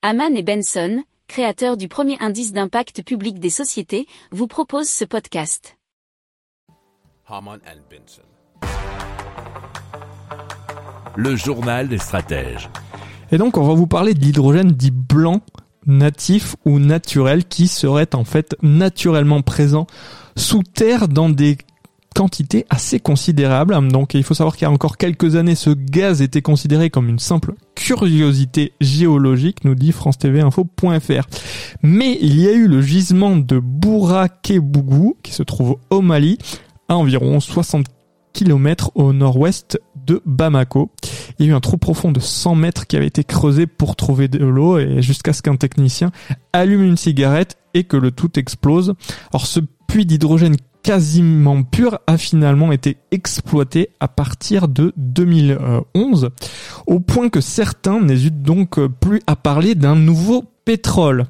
Haman et Benson, créateurs du premier indice d'impact public des sociétés, vous proposent ce podcast. Haman and Benson. Le journal des stratèges. Et donc on va vous parler de l'hydrogène dit blanc, natif ou naturel, qui serait en fait naturellement présent sous terre dans des quantité assez considérable. Donc il faut savoir qu'il y a encore quelques années, ce gaz était considéré comme une simple curiosité géologique, nous dit France TV Info.fr. Mais il y a eu le gisement de Bourakébougou, qui se trouve au Mali, à environ 60 km au nord-ouest de Bamako. Il y a eu un trou profond de 100 mètres qui avait été creusé pour trouver de l'eau et jusqu'à ce qu'un technicien allume une cigarette et que le tout explose. Alors ce puits d'hydrogène quasiment pur a finalement été exploité à partir de 2011, au point que certains n'hésitent donc plus à parler d'un nouveau pétrole.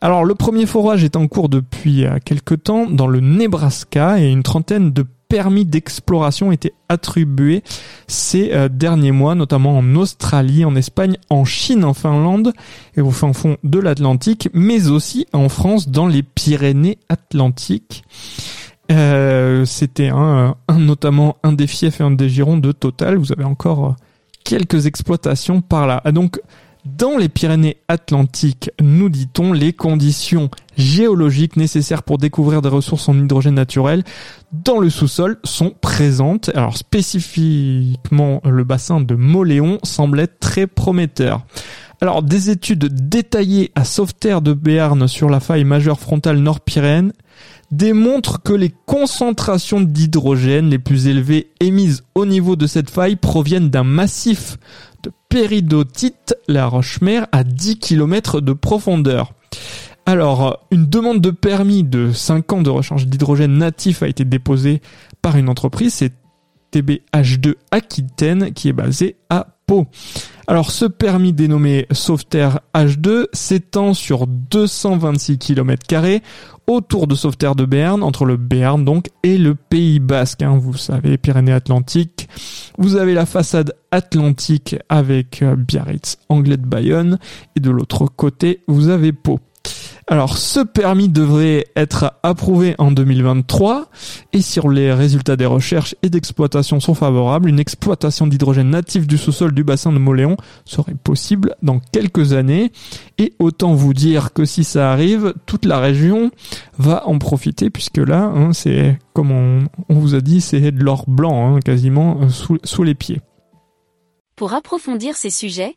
Alors le premier forage est en cours depuis quelque temps dans le Nebraska et une trentaine de permis d'exploration étaient attribués ces euh, derniers mois, notamment en Australie, en Espagne, en Chine, en Finlande et au fin fond de l'Atlantique, mais aussi en France dans les Pyrénées Atlantiques. Euh, c'était un, un, notamment un des fiefs et un des girons de Total. Vous avez encore euh, quelques exploitations par là. Ah, donc, dans les Pyrénées-Atlantiques, nous dit-on, les conditions géologiques nécessaires pour découvrir des ressources en hydrogène naturel dans le sous-sol sont présentes. Alors spécifiquement, le bassin de Moléon semble être très prometteur. Alors des études détaillées à Sauveterre de Béarn sur la faille majeure frontale Nord-Pyrénées démontre que les concentrations d'hydrogène les plus élevées émises au niveau de cette faille proviennent d'un massif de péridotite, la roche-mère, à 10 km de profondeur. Alors, une demande de permis de 5 ans de recharge d'hydrogène natif a été déposée par une entreprise, c'est TBH2 Aquitaine, qui est basée à Pau. Alors ce permis dénommé Sauveterre H2 s'étend sur 226 km autour de Sauveterre de Berne, entre le Béarn donc et le Pays Basque. Hein, vous savez, Pyrénées-Atlantiques. Vous avez la façade atlantique avec euh, Biarritz, Anglet de Bayonne, et de l'autre côté, vous avez Pau. Alors ce permis devrait être approuvé en 2023 et si les résultats des recherches et d'exploitation sont favorables, une exploitation d'hydrogène natif du sous-sol du bassin de Moléon serait possible dans quelques années et autant vous dire que si ça arrive, toute la région va en profiter puisque là, hein, c'est comme on, vous a dit, c'est de l'or blanc hein, quasiment euh, sous, sous les pieds. Pour approfondir ces sujets,